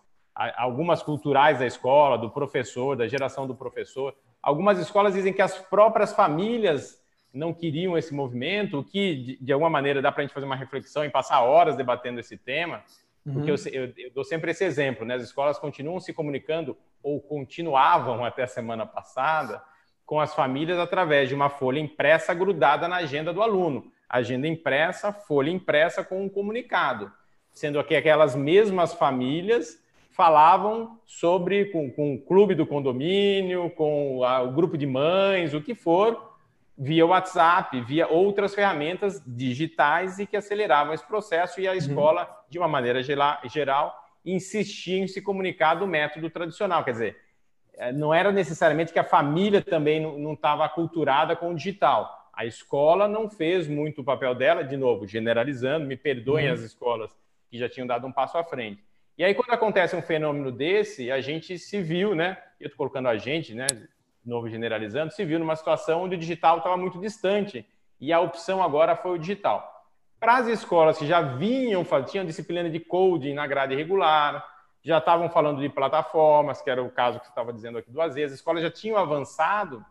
algumas culturais da escola, do professor, da geração do professor, algumas escolas dizem que as próprias famílias não queriam esse movimento, o que, de, alguma maneira, dá para a gente fazer uma reflexão e passar horas debatendo esse tema, uhum. porque eu, eu, eu, dou sempre esse exemplo, né? As escolas continuam se comunicando, ou continuavam até a semana passada, com as famílias através de uma folha impressa grudada na agenda do aluno agenda impressa, folha impressa com um comunicado, sendo que aquelas mesmas famílias falavam sobre com, com o clube do condomínio, com a, o grupo de mães, o que for, via WhatsApp, via outras ferramentas digitais e que aceleravam esse processo e a uhum. escola, de uma maneira geral, insistia em se comunicar do método tradicional. Quer dizer, é, não era necessariamente que a família também não estava aculturada com o digital. A escola não fez muito o papel dela, de novo, generalizando, me perdoem uhum. as escolas que já tinham dado um passo à frente. E aí, quando acontece um fenômeno desse, a gente se viu, né? Eu estou colocando a gente, né? De novo, generalizando, se viu numa situação onde o digital estava muito distante e a opção agora foi o digital. Para as escolas que já vinham, tinham disciplina de coding na grade regular, já estavam falando de plataformas, que era o caso que você estava dizendo aqui duas vezes, as escolas já tinham avançado,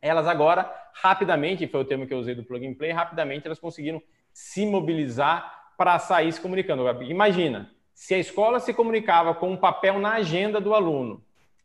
elas agora, rapidamente, foi o termo que eu usei do plug and play, rapidamente elas conseguiram se mobilizar para sair se comunicando. Imagina, se a escola se comunicava com um papel na agenda do aluno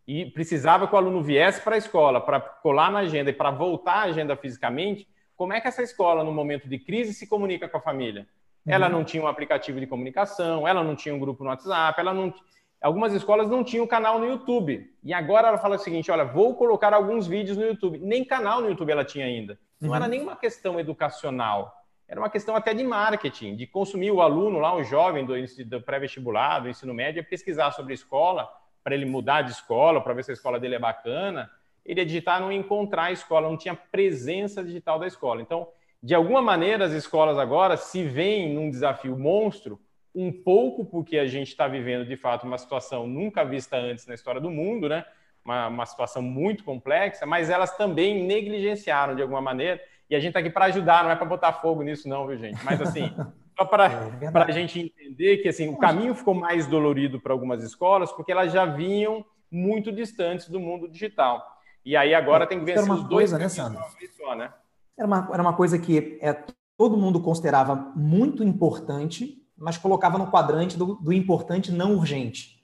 e precisava que o aluno viesse para a escola para colar na agenda e para voltar à agenda fisicamente, como é que essa escola, no momento de crise, se comunica com a família? Uhum. Ela não tinha um aplicativo de comunicação, ela não tinha um grupo no WhatsApp, ela não. Algumas escolas não tinham canal no YouTube. E agora ela fala o seguinte: olha, vou colocar alguns vídeos no YouTube. Nem canal no YouTube ela tinha ainda. Não uhum. era nenhuma questão educacional. Era uma questão até de marketing, de consumir o aluno lá, o jovem do, do pré-vestibular, do ensino médio, pesquisar sobre a escola, para ele mudar de escola, para ver se a escola dele é bacana ele ia digitar não encontrar a escola, não tinha presença digital da escola. Então, de alguma maneira, as escolas agora se veem num desafio monstro, um pouco porque a gente está vivendo, de fato, uma situação nunca vista antes na história do mundo, né? Uma, uma situação muito complexa, mas elas também negligenciaram de alguma maneira. E a gente está aqui para ajudar, não é para botar fogo nisso, não, viu, gente? Mas assim, (laughs) só para é a gente entender que assim, o caminho ficou mais dolorido para algumas escolas, porque elas já vinham muito distantes do mundo digital. E aí agora tem que ver se os dois coisa, né, Sandro? Só, né? Era uma, era uma coisa que é, todo mundo considerava muito importante, mas colocava no quadrante do, do importante não urgente.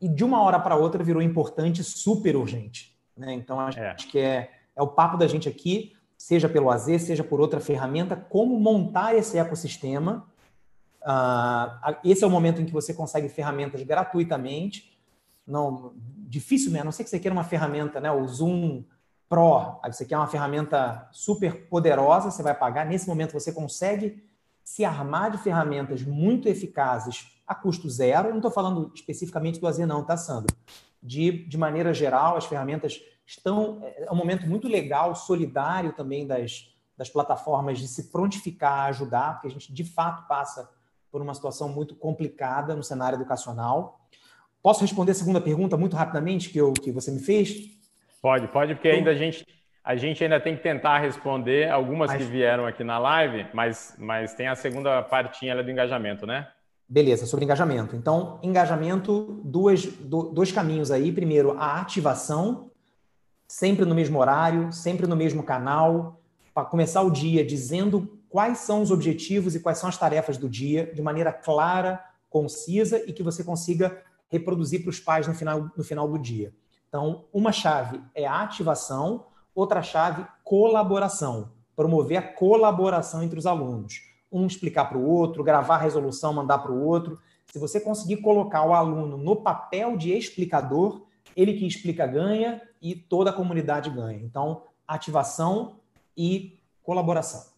E de uma hora para outra virou importante super urgente. Né? Então acho é. que é, é o papo da gente aqui, seja pelo AZ, seja por outra ferramenta, como montar esse ecossistema. Uh, esse é o momento em que você consegue ferramentas gratuitamente não difícil mesmo, a não ser que você queira uma ferramenta, né, o Zoom Pro, aí você quer uma ferramenta super poderosa, você vai pagar. Nesse momento você consegue se armar de ferramentas muito eficazes a custo zero. Eu não estou falando especificamente do AZ, não, tá, Sandro? De, de maneira geral, as ferramentas estão. É um momento muito legal, solidário também das, das plataformas de se prontificar a ajudar, porque a gente de fato passa por uma situação muito complicada no cenário educacional. Posso responder a segunda pergunta muito rapidamente que, eu, que você me fez? Pode, pode, porque ainda a gente, a gente ainda tem que tentar responder algumas mas... que vieram aqui na live, mas, mas tem a segunda partinha do engajamento, né? Beleza, sobre engajamento. Então, engajamento, duas, dois caminhos aí. Primeiro, a ativação, sempre no mesmo horário, sempre no mesmo canal, para começar o dia dizendo quais são os objetivos e quais são as tarefas do dia, de maneira clara, concisa e que você consiga reproduzir para os pais no final, no final do dia. Então, uma chave é a ativação, outra chave, colaboração. Promover a colaboração entre os alunos. Um explicar para o outro, gravar a resolução, mandar para o outro. Se você conseguir colocar o aluno no papel de explicador, ele que explica ganha e toda a comunidade ganha. Então, ativação e colaboração.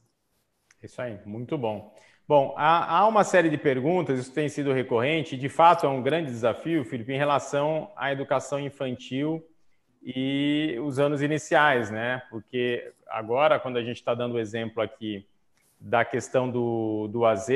Isso aí, muito bom. Bom, há, há, uma série de perguntas, isso tem sido recorrente, de fato é um grande desafio, Felipe, em relação à educação infantil e os anos iniciais, né? Porque agora, quando a gente está dando o exemplo aqui da questão do, do AZ,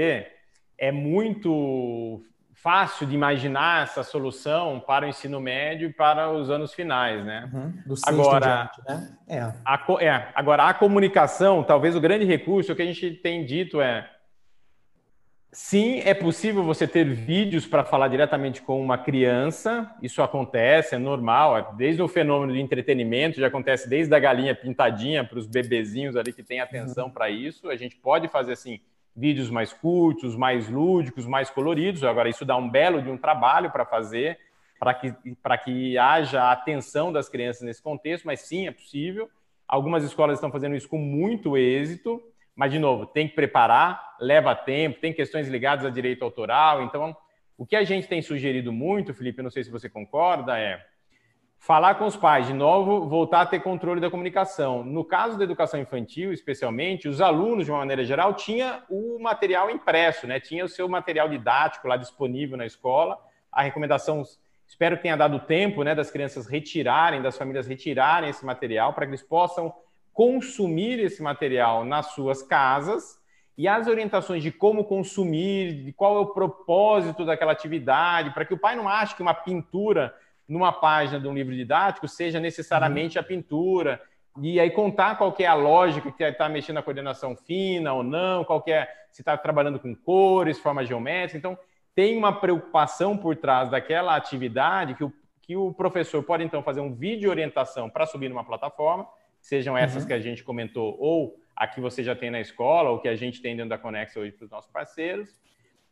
é muito fácil de imaginar essa solução para o ensino médio e para os anos finais, né? Uhum, agora, diante, né? É. A, é. Agora, a comunicação, talvez o grande recurso, que a gente tem dito é Sim, é possível você ter vídeos para falar diretamente com uma criança. Isso acontece, é normal. É desde o fenômeno de entretenimento, já acontece desde a galinha pintadinha para os bebezinhos ali que têm atenção uhum. para isso. A gente pode fazer assim vídeos mais curtos, mais lúdicos, mais coloridos. Agora, isso dá um belo de um trabalho para fazer, para que, para que haja atenção das crianças nesse contexto, mas sim, é possível. Algumas escolas estão fazendo isso com muito êxito. Mas, de novo, tem que preparar, leva tempo, tem questões ligadas a direito autoral. Então, O que a gente tem sugerido muito, Felipe, eu não sei se você concorda, é falar com os pais, de novo, voltar a ter controle da comunicação. No caso da educação infantil, especialmente, os alunos, de uma maneira geral, tinha o material impresso, né? Tinha o seu material didático lá disponível na escola. A recomendação, espero que tenha dado tempo, né, das crianças retirarem, das famílias retirarem esse material para que eles possam consumir esse material nas suas casas e as orientações de como consumir, de qual é o propósito daquela atividade, para que o pai não ache que uma pintura numa página de um livro didático seja necessariamente uhum. a pintura, e aí contar qual é a lógica que está mexendo na coordenação fina ou não, qual é, se está trabalhando com cores, forma geométrica. Então, tem uma preocupação por trás daquela atividade que o, que o professor pode, então, fazer um vídeo orientação para subir numa plataforma, sejam essas uhum. que a gente comentou, ou a que você já tem na escola, ou que a gente tem dentro da Conexa hoje para os nossos parceiros.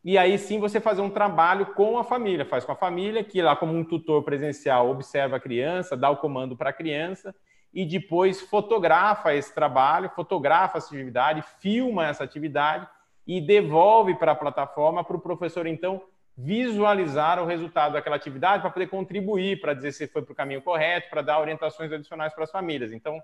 E aí sim você fazer um trabalho com a família, faz com a família, que lá como um tutor presencial observa a criança, dá o comando para a criança e depois fotografa esse trabalho, fotografa essa atividade, filma essa atividade e devolve para a plataforma para o professor então visualizar o resultado daquela atividade para poder contribuir, para dizer se foi para o caminho correto, para dar orientações adicionais para as famílias. Então,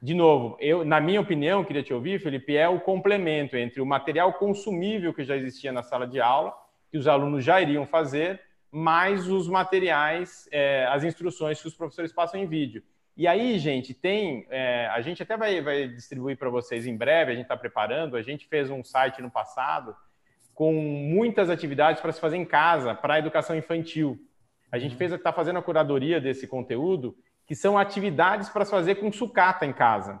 de novo, eu, na minha opinião, queria te ouvir, Felipe, é o complemento entre o material consumível que já existia na sala de aula, que os alunos já iriam fazer, mais os materiais, é, as instruções que os professores passam em vídeo. E aí, gente, tem. É, a gente até vai, vai distribuir para vocês em breve, a gente está preparando. A gente fez um site no passado com muitas atividades para se fazer em casa, para a educação infantil. A gente fez, está fazendo a curadoria desse conteúdo que são atividades para fazer com sucata em casa.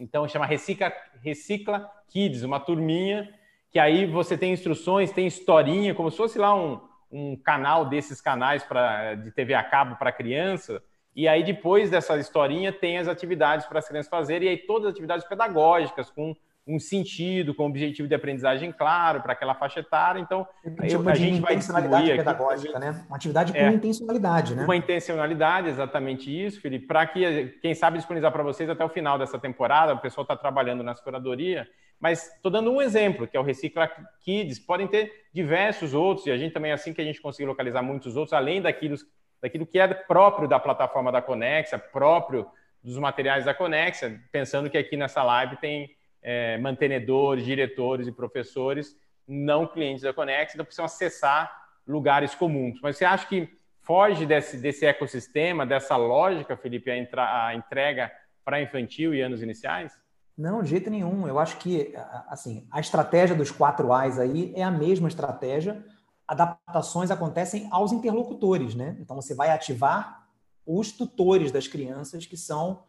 Então, chama Recicla, Recicla Kids, uma turminha, que aí você tem instruções, tem historinha, como se fosse lá um, um canal desses canais pra, de TV a cabo para criança. E aí, depois dessa historinha, tem as atividades para as crianças fazerem, e aí todas as atividades pedagógicas, com um sentido, com objetivo de aprendizagem claro para aquela faixa etária. Então, tipo a gente vai intencionalidade pedagógica, aqui, né? Uma atividade com é, intencionalidade, né? Uma intencionalidade, exatamente isso, Felipe, para que, quem sabe, disponibilizar para vocês até o final dessa temporada. O pessoal está trabalhando na curadoria, mas estou dando um exemplo, que é o Recicla Kids. Podem ter diversos outros, e a gente também, assim que a gente conseguir localizar muitos outros, além daquilo, daquilo que é próprio da plataforma da Conexa, próprio dos materiais da Conexa, pensando que aqui nessa live tem é, mantenedores, diretores e professores não clientes da Conex, então precisam acessar lugares comuns. Mas você acha que foge desse, desse ecossistema, dessa lógica, Felipe, a, entra, a entrega para infantil e anos iniciais? Não, de jeito nenhum. Eu acho que assim, a estratégia dos quatro A's aí é a mesma estratégia. Adaptações acontecem aos interlocutores, né? Então você vai ativar os tutores das crianças, que são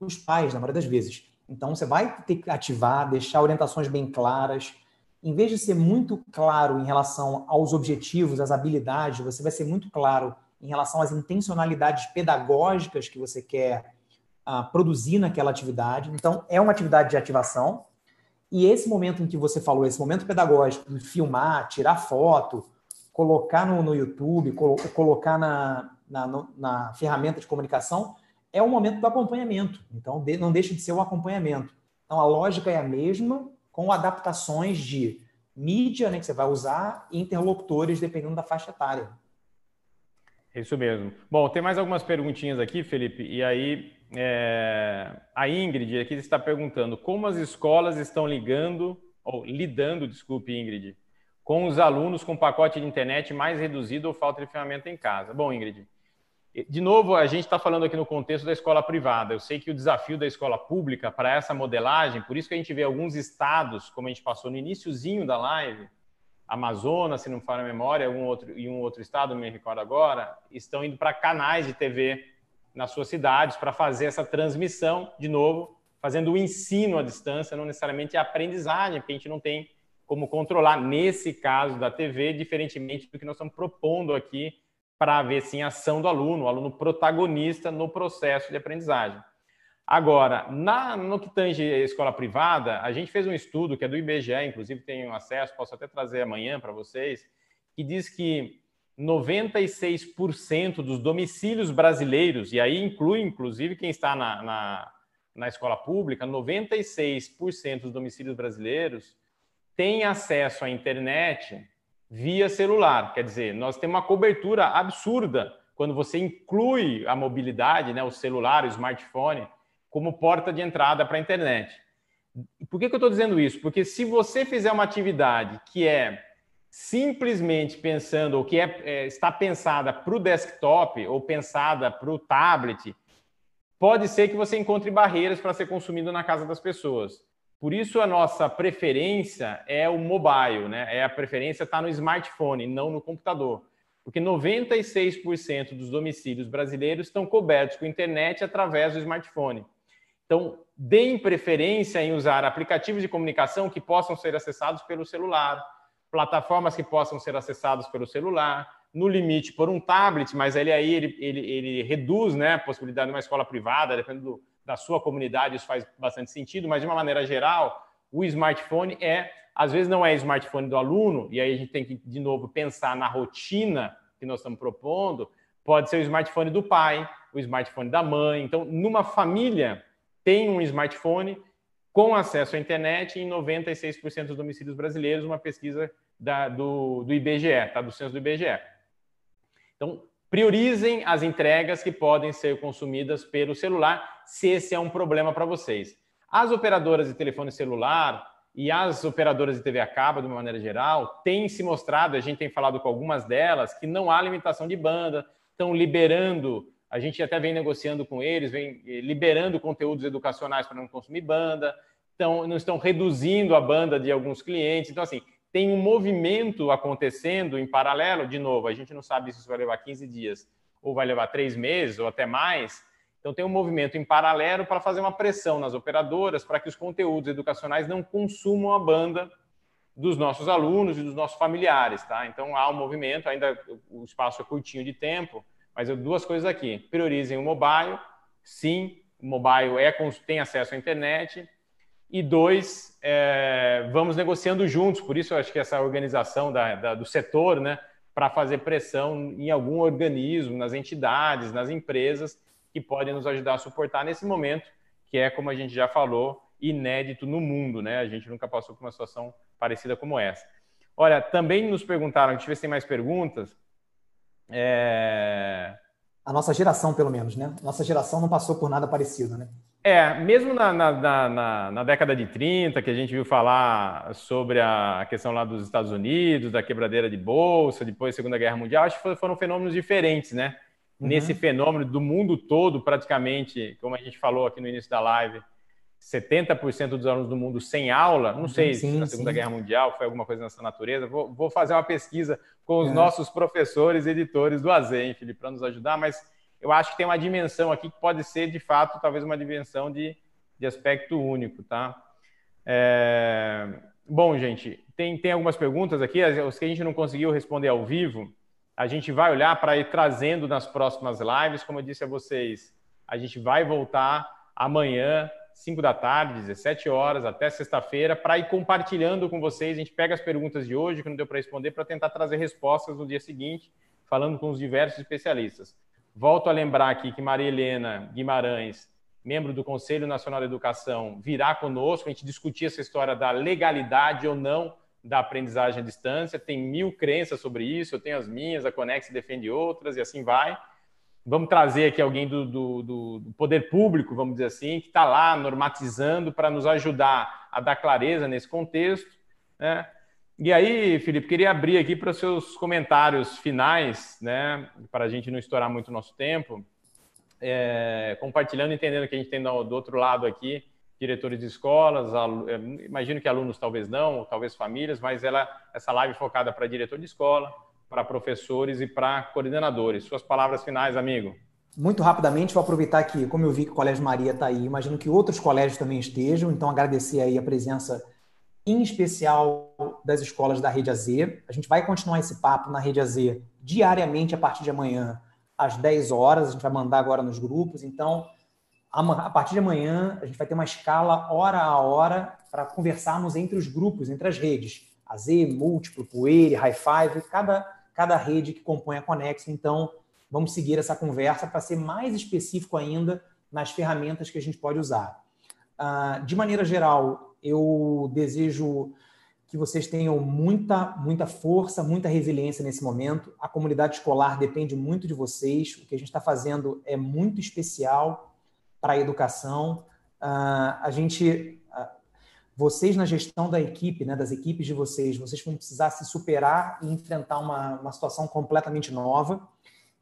os pais, na maioria das vezes. Então, você vai ter que ativar, deixar orientações bem claras. Em vez de ser muito claro em relação aos objetivos, às habilidades, você vai ser muito claro em relação às intencionalidades pedagógicas que você quer uh, produzir naquela atividade. Então, é uma atividade de ativação. E esse momento em que você falou, esse momento pedagógico, de filmar, tirar foto, colocar no, no YouTube, colo colocar na, na, na ferramenta de comunicação, é o momento do acompanhamento. Então, não deixa de ser o acompanhamento. Então, a lógica é a mesma, com adaptações de mídia né, que você vai usar e interlocutores, dependendo da faixa etária. Isso mesmo. Bom, tem mais algumas perguntinhas aqui, Felipe. E aí, é... a Ingrid aqui está perguntando como as escolas estão ligando, ou lidando, desculpe, Ingrid, com os alunos com pacote de internet mais reduzido ou falta de ferramenta em casa. Bom, Ingrid, de novo, a gente está falando aqui no contexto da escola privada. Eu sei que o desafio da escola pública para essa modelagem, por isso que a gente vê alguns estados, como a gente passou no iníciozinho da live, Amazonas, se não for a memória, um outro, e um outro estado, não me recordo agora, estão indo para canais de TV nas suas cidades para fazer essa transmissão, de novo, fazendo o ensino à distância, não necessariamente a aprendizagem, porque a gente não tem como controlar, nesse caso da TV, diferentemente do que nós estamos propondo aqui para ver sim a ação do aluno, o aluno protagonista no processo de aprendizagem. Agora, na, no que tange escola privada, a gente fez um estudo que é do IBGE, inclusive tenho acesso, posso até trazer amanhã para vocês, que diz que 96% dos domicílios brasileiros, e aí inclui inclusive quem está na, na, na escola pública, 96% dos domicílios brasileiros têm acesso à internet via celular. Quer dizer, nós temos uma cobertura absurda quando você inclui a mobilidade, né, o celular, o smartphone, como porta de entrada para a internet. Por que, que eu estou dizendo isso? Porque se você fizer uma atividade que é simplesmente pensando, ou que é, é está pensada para o desktop ou pensada para o tablet, pode ser que você encontre barreiras para ser consumido na casa das pessoas. Por isso a nossa preferência é o mobile, né? É a preferência está no smartphone, não no computador. Porque 96% dos domicílios brasileiros estão cobertos com internet através do smartphone. Então, deem preferência em usar aplicativos de comunicação que possam ser acessados pelo celular, plataformas que possam ser acessadas pelo celular, no limite por um tablet, mas ele aí ele, ele, ele reduz né, a possibilidade de uma escola privada, dependendo do, da sua comunidade, isso faz bastante sentido, mas de uma maneira geral, o smartphone é, às vezes não é smartphone do aluno, e aí a gente tem que, de novo, pensar na rotina que nós estamos propondo, pode ser o smartphone do pai, o smartphone da mãe. Então, numa família, tem um smartphone com acesso à internet em 96% dos domicílios brasileiros, uma pesquisa da, do, do IBGE, tá? do censo do IBGE. Então, priorizem as entregas que podem ser consumidas pelo celular, se esse é um problema para vocês. As operadoras de telefone celular e as operadoras de TV a cabo, de uma maneira geral, têm se mostrado, a gente tem falado com algumas delas, que não há limitação de banda, estão liberando, a gente até vem negociando com eles, vem eh, liberando conteúdos educacionais para não consumir banda, então, não estão reduzindo a banda de alguns clientes. Então, assim, tem um movimento acontecendo em paralelo, de novo, a gente não sabe se isso vai levar 15 dias ou vai levar três meses ou até mais. Então, tem um movimento em paralelo para fazer uma pressão nas operadoras para que os conteúdos educacionais não consumam a banda dos nossos alunos e dos nossos familiares, tá? Então, há um movimento, ainda o espaço é curtinho de tempo, mas duas coisas aqui. Priorizem o mobile, sim, o mobile é, tem acesso à internet, e dois, é, vamos negociando juntos. Por isso, eu acho que essa organização da, da, do setor, né, para fazer pressão em algum organismo, nas entidades, nas empresas, que podem nos ajudar a suportar nesse momento, que é, como a gente já falou, inédito no mundo. Né? A gente nunca passou por uma situação parecida como essa. Olha, também nos perguntaram, deixa eu ver se tem mais perguntas. É... A nossa geração, pelo menos, né? Nossa geração não passou por nada parecido, né? É, mesmo na, na, na, na, década de 30, que a gente viu falar sobre a questão lá dos Estados Unidos, da quebradeira de bolsa, depois da Segunda Guerra Mundial, acho que foram fenômenos diferentes, né? Uhum. Nesse fenômeno do mundo todo, praticamente, como a gente falou aqui no início da live, 70% dos alunos do mundo sem aula, não sei sim, se na Segunda sim. Guerra Mundial foi alguma coisa nessa natureza, vou, vou fazer uma pesquisa com os é. nossos professores e editores do Felipe, para nos ajudar, mas eu acho que tem uma dimensão aqui que pode ser, de fato, talvez uma dimensão de, de aspecto único, tá? É... Bom, gente, tem, tem algumas perguntas aqui, os que a gente não conseguiu responder ao vivo, a gente vai olhar para ir trazendo nas próximas lives, como eu disse a vocês, a gente vai voltar amanhã, 5 da tarde, 17 horas, até sexta-feira, para ir compartilhando com vocês. A gente pega as perguntas de hoje, que não deu para responder, para tentar trazer respostas no dia seguinte, falando com os diversos especialistas. Volto a lembrar aqui que Maria Helena Guimarães, membro do Conselho Nacional de Educação, virá conosco. A gente discutir essa história da legalidade ou não da aprendizagem à distância. Tem mil crenças sobre isso, eu tenho as minhas, a Conex defende outras e assim vai. Vamos trazer aqui alguém do, do, do poder público, vamos dizer assim, que está lá normatizando para nos ajudar a dar clareza nesse contexto. Né? E aí, Felipe, queria abrir aqui para os seus comentários finais, né, para a gente não estourar muito o nosso tempo, é, compartilhando, entendendo que a gente tem do, do outro lado aqui diretores de escolas, é, imagino que alunos talvez não, talvez famílias, mas ela, essa live focada para diretor de escola, para professores e para coordenadores. Suas palavras finais, amigo. Muito rapidamente, vou aproveitar que, como eu vi que o Colégio Maria está aí, imagino que outros colégios também estejam, então agradecer aí a presença em especial das escolas da Rede AZ. A gente vai continuar esse papo na Rede AZ diariamente a partir de amanhã, às 10 horas. A gente vai mandar agora nos grupos. Então, a partir de amanhã, a gente vai ter uma escala hora a hora para conversarmos entre os grupos, entre as redes. AZ, Múltiplo, Poeire, High Five, cada, cada rede que compõe a Conexo. Então, vamos seguir essa conversa para ser mais específico ainda nas ferramentas que a gente pode usar. Uh, de maneira geral, eu desejo que vocês tenham muita, muita força, muita resiliência nesse momento. A comunidade escolar depende muito de vocês. O que a gente está fazendo é muito especial para a educação. Uh, a gente, uh, vocês na gestão da equipe, né, das equipes de vocês, vocês vão precisar se superar e enfrentar uma, uma situação completamente nova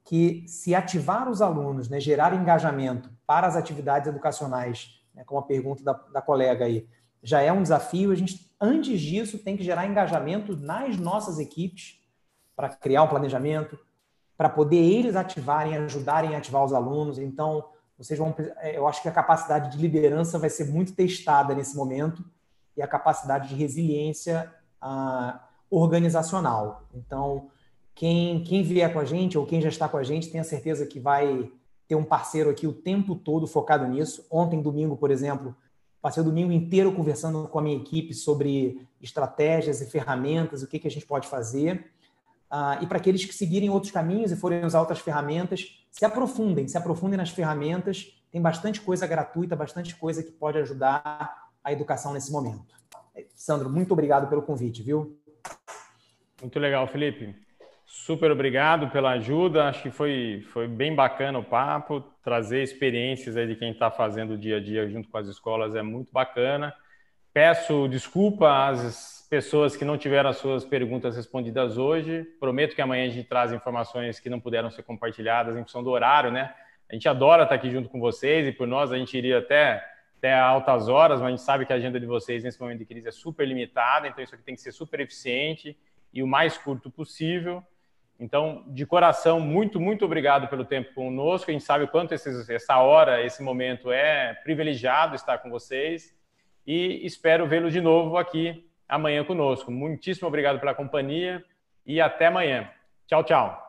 que se ativar os alunos, né, gerar engajamento para as atividades educacionais, né, como a pergunta da, da colega aí, já é um desafio. A gente, antes disso, tem que gerar engajamento nas nossas equipes para criar um planejamento, para poder eles ativarem, ajudarem a ativar os alunos. Então, vocês vão, é, eu acho que a capacidade de liderança vai ser muito testada nesse momento e a capacidade de resiliência ah, organizacional. Então, quem, quem vier com a gente ou quem já está com a gente, tenha certeza que vai ter um parceiro aqui o tempo todo focado nisso. Ontem, domingo, por exemplo, passei o domingo inteiro conversando com a minha equipe sobre estratégias e ferramentas, o que, que a gente pode fazer. Uh, e para aqueles que seguirem outros caminhos e forem usar outras ferramentas, se aprofundem, se aprofundem nas ferramentas. Tem bastante coisa gratuita, bastante coisa que pode ajudar a educação nesse momento. Sandro, muito obrigado pelo convite, viu? Muito legal, Felipe. Super obrigado pela ajuda. Acho que foi, foi bem bacana o papo. Trazer experiências aí de quem está fazendo o dia a dia junto com as escolas é muito bacana. Peço desculpa às pessoas que não tiveram as suas perguntas respondidas hoje. Prometo que amanhã a gente traz informações que não puderam ser compartilhadas em função do horário, né? A gente adora estar aqui junto com vocês e por nós a gente iria até, até altas horas, mas a gente sabe que a agenda de vocês nesse momento de crise é super limitada, então isso aqui tem que ser super eficiente e o mais curto possível. Então, de coração, muito, muito obrigado pelo tempo conosco. A gente sabe o quanto esses, essa hora, esse momento é privilegiado estar com vocês e espero vê-los de novo aqui amanhã conosco. Muitíssimo obrigado pela companhia e até amanhã. Tchau, tchau.